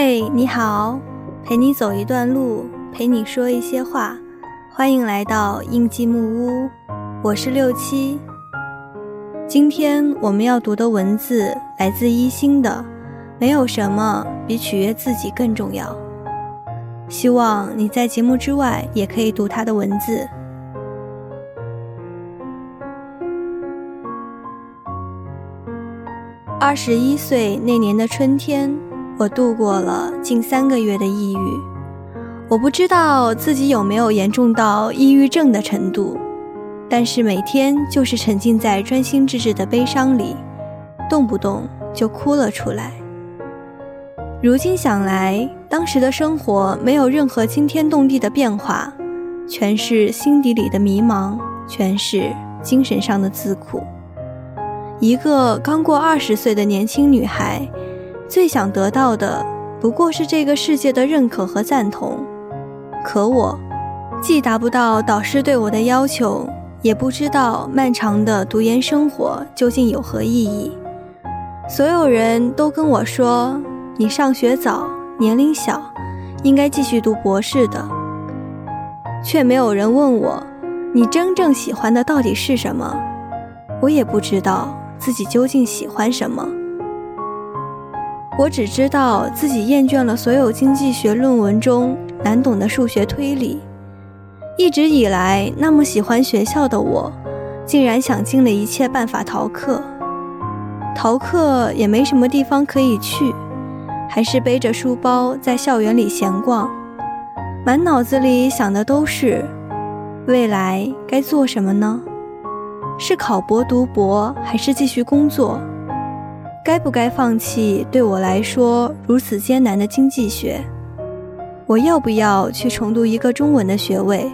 嘿，你好，陪你走一段路，陪你说一些话，欢迎来到印记木屋，我是六七。今天我们要读的文字来自一心的，没有什么比取悦自己更重要。希望你在节目之外也可以读他的文字。二十一岁那年的春天，我度过了近三个月的抑郁。我不知道自己有没有严重到抑郁症的程度。但是每天就是沉浸在专心致志的悲伤里，动不动就哭了出来。如今想来，当时的生活没有任何惊天动地的变化，全是心底里的迷茫，全是精神上的自苦。一个刚过二十岁的年轻女孩，最想得到的不过是这个世界的认可和赞同。可我，既达不到导师对我的要求。也不知道漫长的读研生活究竟有何意义。所有人都跟我说：“你上学早，年龄小，应该继续读博士的。”却没有人问我：“你真正喜欢的到底是什么？”我也不知道自己究竟喜欢什么。我只知道自己厌倦了所有经济学论文中难懂的数学推理。一直以来那么喜欢学校的我，竟然想尽了一切办法逃课。逃课也没什么地方可以去，还是背着书包在校园里闲逛，满脑子里想的都是未来该做什么呢？是考博读博，还是继续工作？该不该放弃对我来说如此艰难的经济学？我要不要去重读一个中文的学位？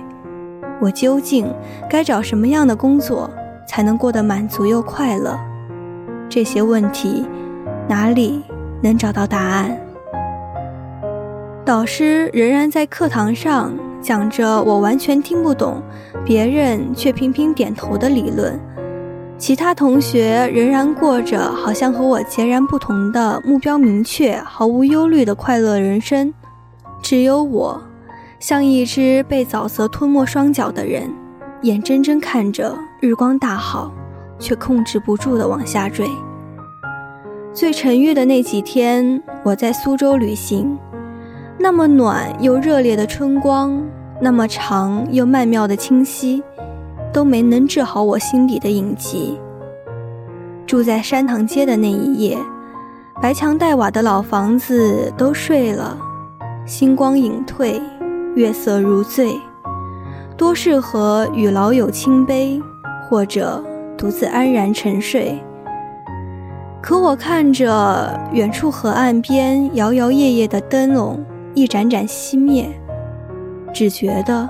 我究竟该找什么样的工作才能过得满足又快乐？这些问题哪里能找到答案？导师仍然在课堂上讲着我完全听不懂，别人却频频点头的理论。其他同学仍然过着好像和我截然不同的目标明确、毫无忧虑的快乐人生，只有我。像一只被沼泽吞没双脚的人，眼睁睁看着日光大好，却控制不住的往下坠。最沉郁的那几天，我在苏州旅行，那么暖又热烈的春光，那么长又曼妙的清溪，都没能治好我心底的隐疾。住在山塘街的那一夜，白墙黛瓦的老房子都睡了，星光隐退。月色如醉，多适合与老友倾杯，或者独自安然沉睡。可我看着远处河岸边摇摇曳曳的灯笼一盏盏熄灭，只觉得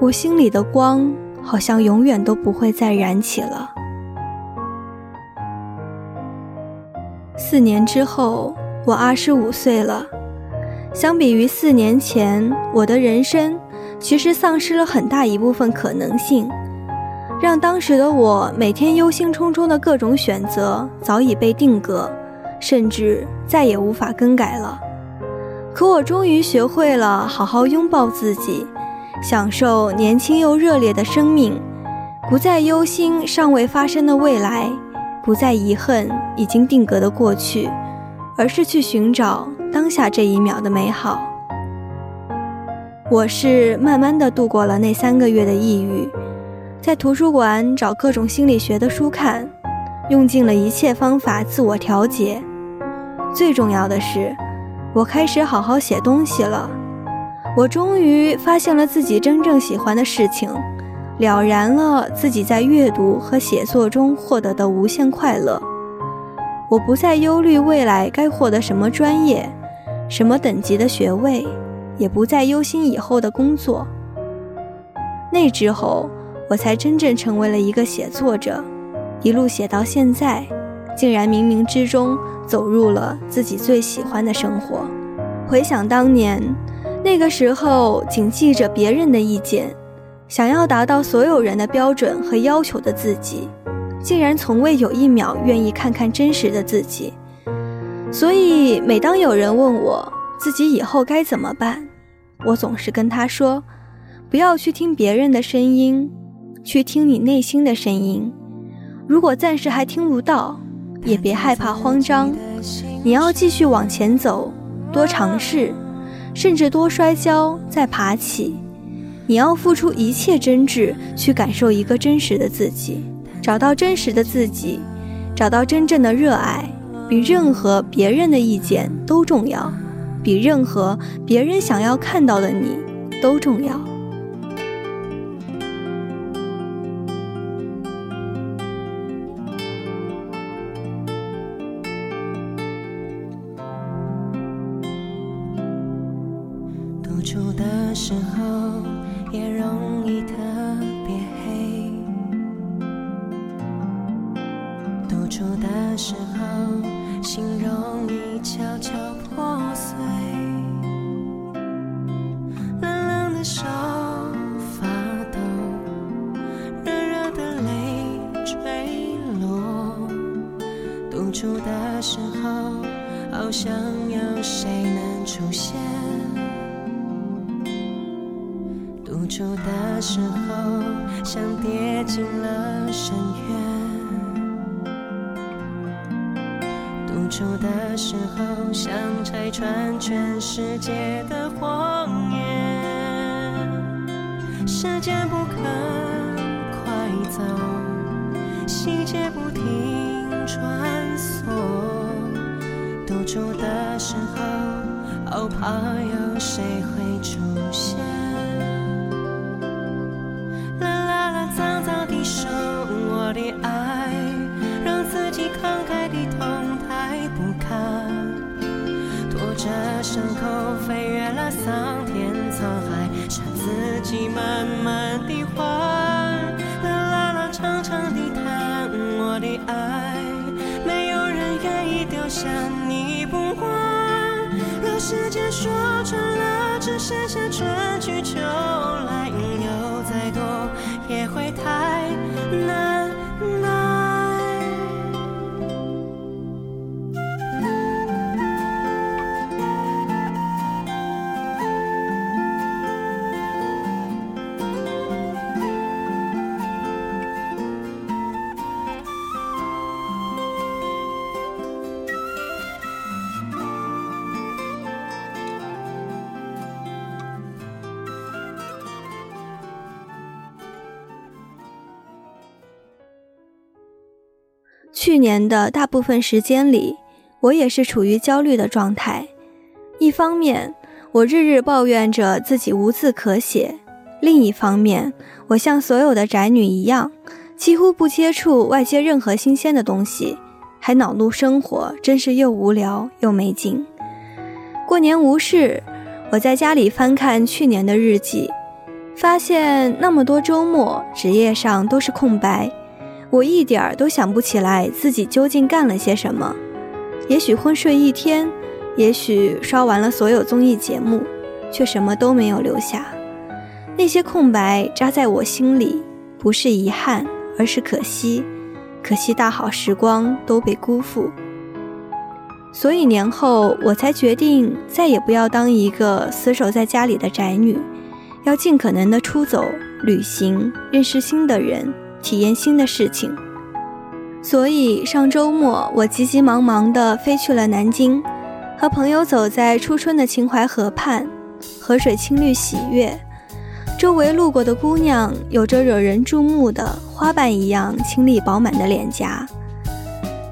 我心里的光好像永远都不会再燃起了。四年之后，我二十五岁了。相比于四年前，我的人生其实丧失了很大一部分可能性，让当时的我每天忧心忡忡的各种选择早已被定格，甚至再也无法更改了。可我终于学会了好好拥抱自己，享受年轻又热烈的生命，不再忧心尚未发生的未来，不再遗恨已经定格的过去，而是去寻找。当下这一秒的美好，我是慢慢的度过了那三个月的抑郁，在图书馆找各种心理学的书看，用尽了一切方法自我调节。最重要的是，我开始好好写东西了。我终于发现了自己真正喜欢的事情，了然了自己在阅读和写作中获得的无限快乐。我不再忧虑未来该获得什么专业。什么等级的学位，也不再忧心以后的工作。那之后，我才真正成为了一个写作者，一路写到现在，竟然冥冥之中走入了自己最喜欢的生活。回想当年，那个时候谨记着别人的意见，想要达到所有人的标准和要求的自己，竟然从未有一秒愿意看看真实的自己。所以，每当有人问我自己以后该怎么办，我总是跟他说：“不要去听别人的声音，去听你内心的声音。如果暂时还听不到，也别害怕慌张，你要继续往前走，多尝试，甚至多摔跤再爬起。你要付出一切真挚去感受一个真实的自己，找到真实的自己，找到真正的热爱。”比任何别人的意见都重要，比任何别人想要看到的你都重要。时候。心容易悄悄破碎，冷冷的手发抖，热热的泪坠落。独处的时候，好想有谁能出现。独处的时候，像跌进了深渊。独处的时候，想拆穿全世界的谎言。时间不肯快走，细节不停穿梭。独处的时候，好怕有谁会出现。伤口飞越了桑田沧海，让自己慢慢地还。啦啦啦，长长地谈我的爱，没有人愿意丢下你不管。若时间说穿了，只剩下春去秋来，有再多也会太去年的大部分时间里，我也是处于焦虑的状态。一方面，我日日抱怨着自己无字可写；另一方面，我像所有的宅女一样，几乎不接触外界任何新鲜的东西，还恼怒生活，真是又无聊又没劲。过年无事，我在家里翻看去年的日记，发现那么多周末，纸页上都是空白。我一点儿都想不起来自己究竟干了些什么，也许昏睡一天，也许刷完了所有综艺节目，却什么都没有留下。那些空白扎在我心里，不是遗憾，而是可惜。可惜大好时光都被辜负。所以年后我才决定再也不要当一个死守在家里的宅女，要尽可能的出走、旅行，认识新的人。体验新的事情，所以上周末我急急忙忙地飞去了南京，和朋友走在初春的秦淮河畔，河水青绿喜悦，周围路过的姑娘有着惹人注目的花瓣一样清丽饱满的脸颊。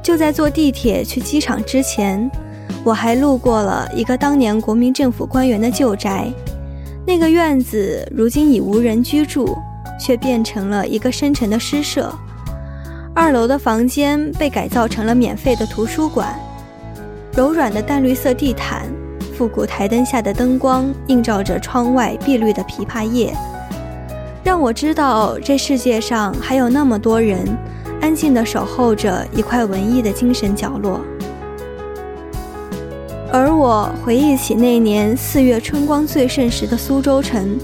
就在坐地铁去机场之前，我还路过了一个当年国民政府官员的旧宅，那个院子如今已无人居住。却变成了一个深沉的诗社。二楼的房间被改造成了免费的图书馆，柔软的淡绿色地毯，复古台灯下的灯光映照着窗外碧绿的枇杷叶，让我知道这世界上还有那么多人安静地守候着一块文艺的精神角落。而我回忆起那年四月春光最盛时的苏州城。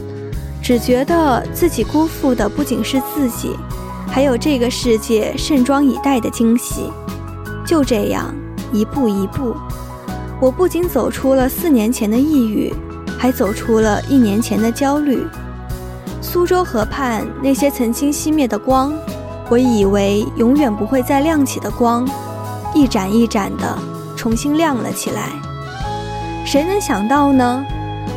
只觉得自己辜负的不仅是自己，还有这个世界盛装以待的惊喜。就这样，一步一步，我不仅走出了四年前的抑郁，还走出了一年前的焦虑。苏州河畔那些曾经熄灭的光，我以为永远不会再亮起的光，一盏一盏的重新亮了起来。谁能想到呢？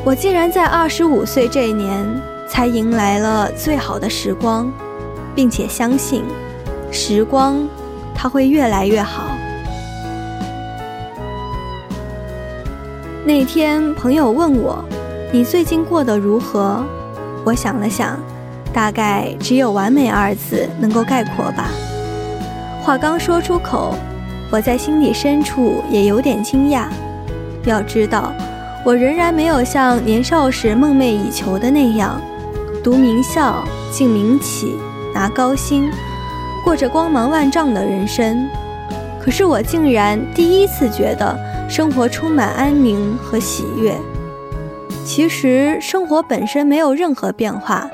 我竟然在二十五岁这一年才迎来了最好的时光，并且相信，时光它会越来越好。那天，朋友问我：“你最近过得如何？”我想了想，大概只有“完美”二字能够概括吧。话刚说出口，我在心底深处也有点惊讶。要知道，我仍然没有像年少时梦寐以求的那样，读名校、进名企、拿高薪，过着光芒万丈的人生。可是我竟然第一次觉得。生活充满安宁和喜悦。其实生活本身没有任何变化，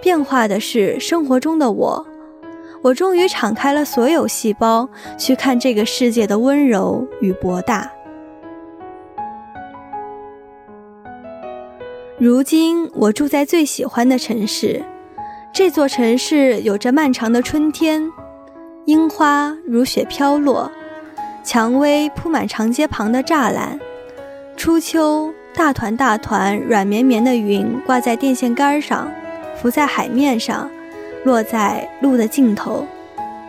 变化的是生活中的我。我终于敞开了所有细胞，去看这个世界的温柔与博大。如今我住在最喜欢的城市，这座城市有着漫长的春天，樱花如雪飘落。蔷薇铺满长街旁的栅栏，初秋，大团大团软绵绵的云挂在电线杆上，浮在海面上，落在路的尽头，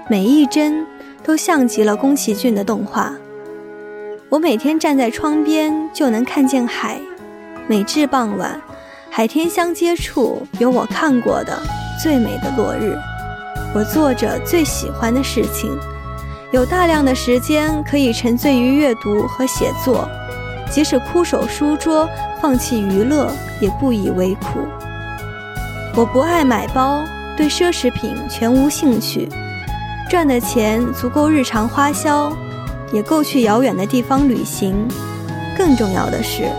每一帧都像极了宫崎骏的动画。我每天站在窗边就能看见海，每至傍晚，海天相接处有我看过的最美的落日。我做着最喜欢的事情。有大量的时间可以沉醉于阅读和写作，即使枯守书桌、放弃娱乐，也不以为苦。我不爱买包，对奢侈品全无兴趣，赚的钱足够日常花销，也够去遥远的地方旅行。更重要的是，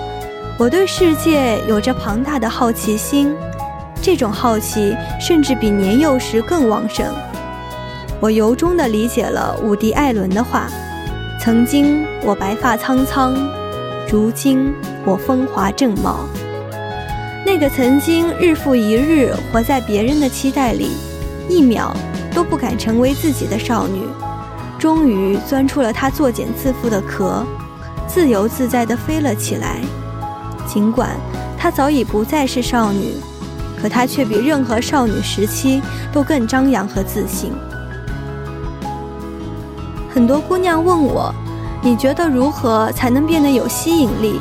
我对世界有着庞大的好奇心，这种好奇甚至比年幼时更旺盛。我由衷地理解了伍迪·艾伦的话：“曾经我白发苍苍，如今我风华正茂。”那个曾经日复一日活在别人的期待里，一秒都不敢成为自己的少女，终于钻出了她作茧自缚的壳，自由自在地飞了起来。尽管她早已不再是少女，可她却比任何少女时期都更张扬和自信。很多姑娘问我：“你觉得如何才能变得有吸引力？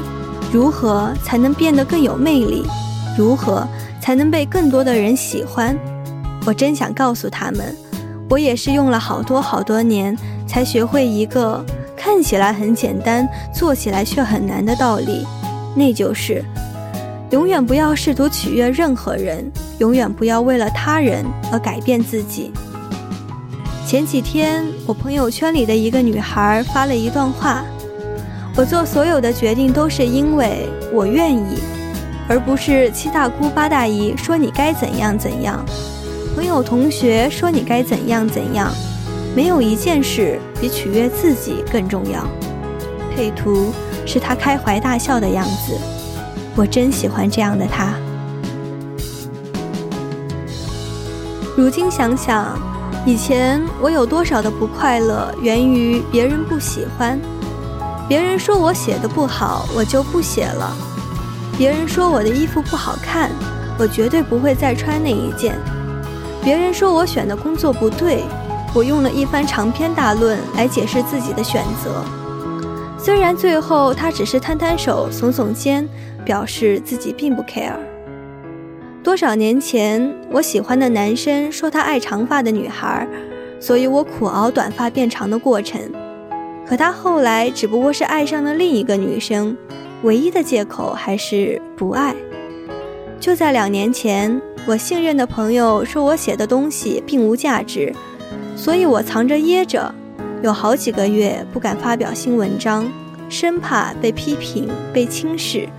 如何才能变得更有魅力？如何才能被更多的人喜欢？”我真想告诉他们，我也是用了好多好多年才学会一个看起来很简单、做起来却很难的道理，那就是：永远不要试图取悦任何人，永远不要为了他人而改变自己。前几天，我朋友圈里的一个女孩发了一段话：“我做所有的决定都是因为我愿意，而不是七大姑八大姨说你该怎样怎样，朋友同学说你该怎样怎样。没有一件事比取悦自己更重要。”配图是他开怀大笑的样子，我真喜欢这样的他。如今想想。以前我有多少的不快乐，源于别人不喜欢。别人说我写的不好，我就不写了；别人说我的衣服不好看，我绝对不会再穿那一件；别人说我选的工作不对，我用了一番长篇大论来解释自己的选择。虽然最后他只是摊摊手、耸耸肩，表示自己并不 care。多少年前，我喜欢的男生说他爱长发的女孩，所以我苦熬短发变长的过程。可他后来只不过是爱上了另一个女生，唯一的借口还是不爱。就在两年前，我信任的朋友说我写的东西并无价值，所以我藏着掖着，有好几个月不敢发表新文章，生怕被批评、被轻视。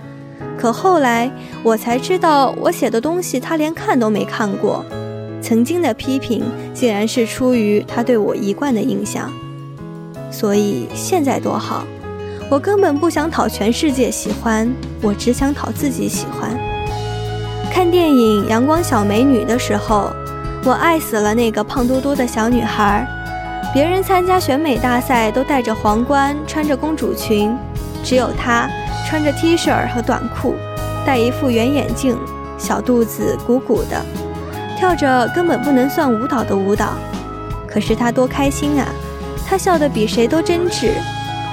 可后来我才知道，我写的东西他连看都没看过。曾经的批评，竟然是出于他对我一贯的印象。所以现在多好，我根本不想讨全世界喜欢，我只想讨自己喜欢。看电影《阳光小美女》的时候，我爱死了那个胖嘟嘟的小女孩。别人参加选美大赛都戴着皇冠，穿着公主裙，只有她穿着 T 恤和短裤，戴一副圆眼镜，小肚子鼓鼓的，跳着根本不能算舞蹈的舞蹈。可是她多开心啊！她笑得比谁都真挚。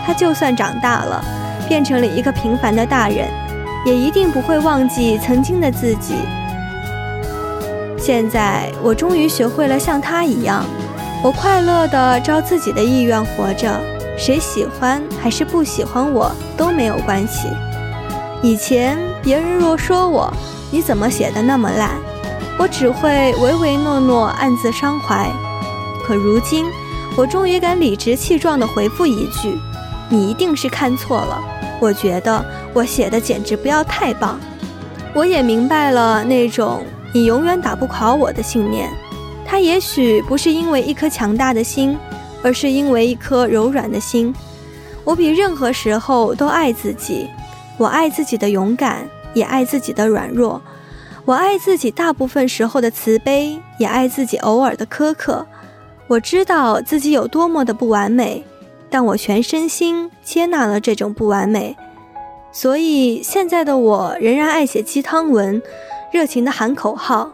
她就算长大了，变成了一个平凡的大人，也一定不会忘记曾经的自己。现在我终于学会了像她一样。我快乐地照自己的意愿活着，谁喜欢还是不喜欢我都没有关系。以前别人若说我你怎么写的那么烂，我只会唯唯诺诺，暗自伤怀。可如今，我终于敢理直气壮地回复一句：“你一定是看错了。”我觉得我写的简直不要太棒。我也明白了那种你永远打不垮我的信念。他也许不是因为一颗强大的心，而是因为一颗柔软的心。我比任何时候都爱自己，我爱自己的勇敢，也爱自己的软弱。我爱自己大部分时候的慈悲，也爱自己偶尔的苛刻。我知道自己有多么的不完美，但我全身心接纳了这种不完美。所以现在的我仍然爱写鸡汤文，热情的喊口号。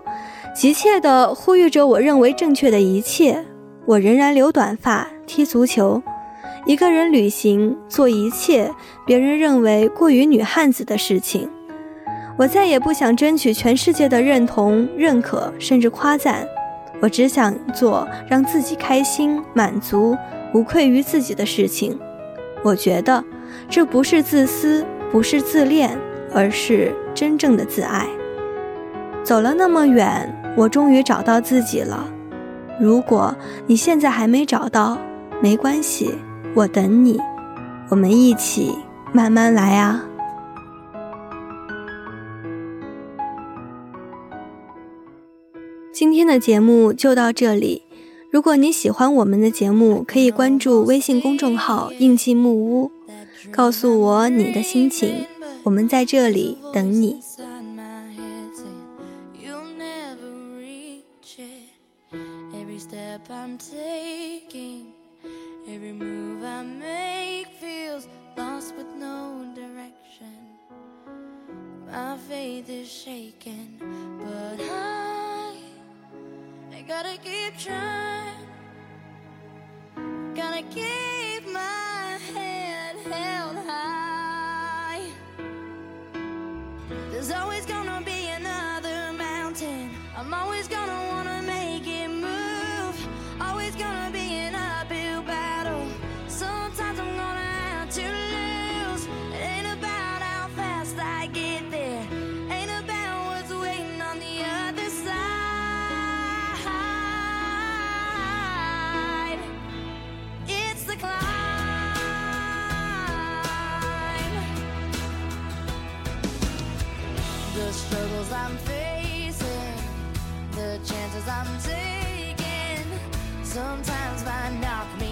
急切地呼吁着我认为正确的一切。我仍然留短发，踢足球，一个人旅行，做一切别人认为过于女汉子的事情。我再也不想争取全世界的认同、认可，甚至夸赞。我只想做让自己开心、满足、无愧于自己的事情。我觉得这不是自私，不是自恋，而是真正的自爱。走了那么远。我终于找到自己了。如果你现在还没找到，没关系，我等你，我们一起慢慢来啊。今天的节目就到这里。如果你喜欢我们的节目，可以关注微信公众号“印记木屋”，告诉我你的心情，我们在这里等你。Taken sometimes by knock me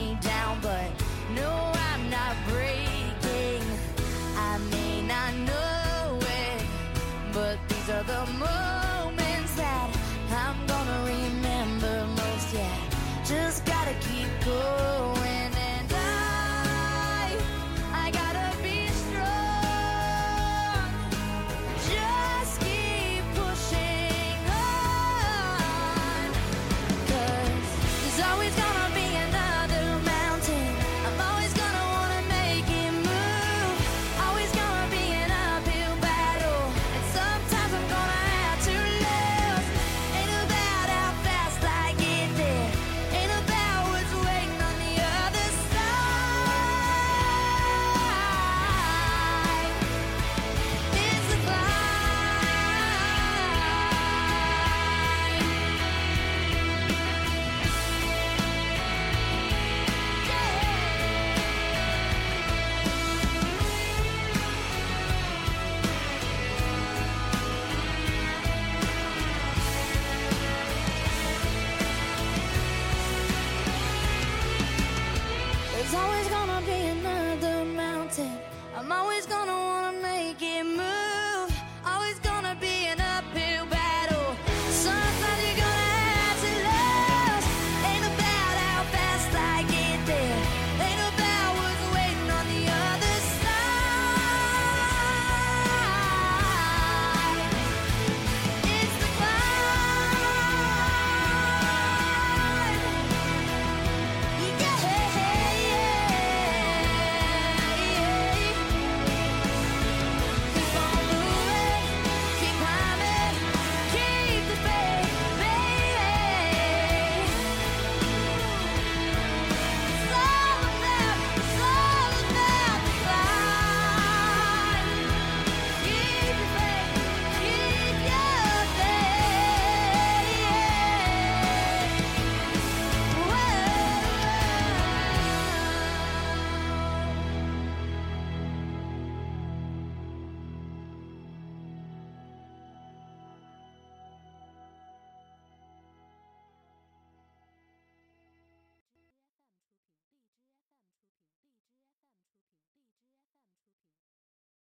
There's always gonna be another mountain. I'm always gonna wanna make it move. Always gonna be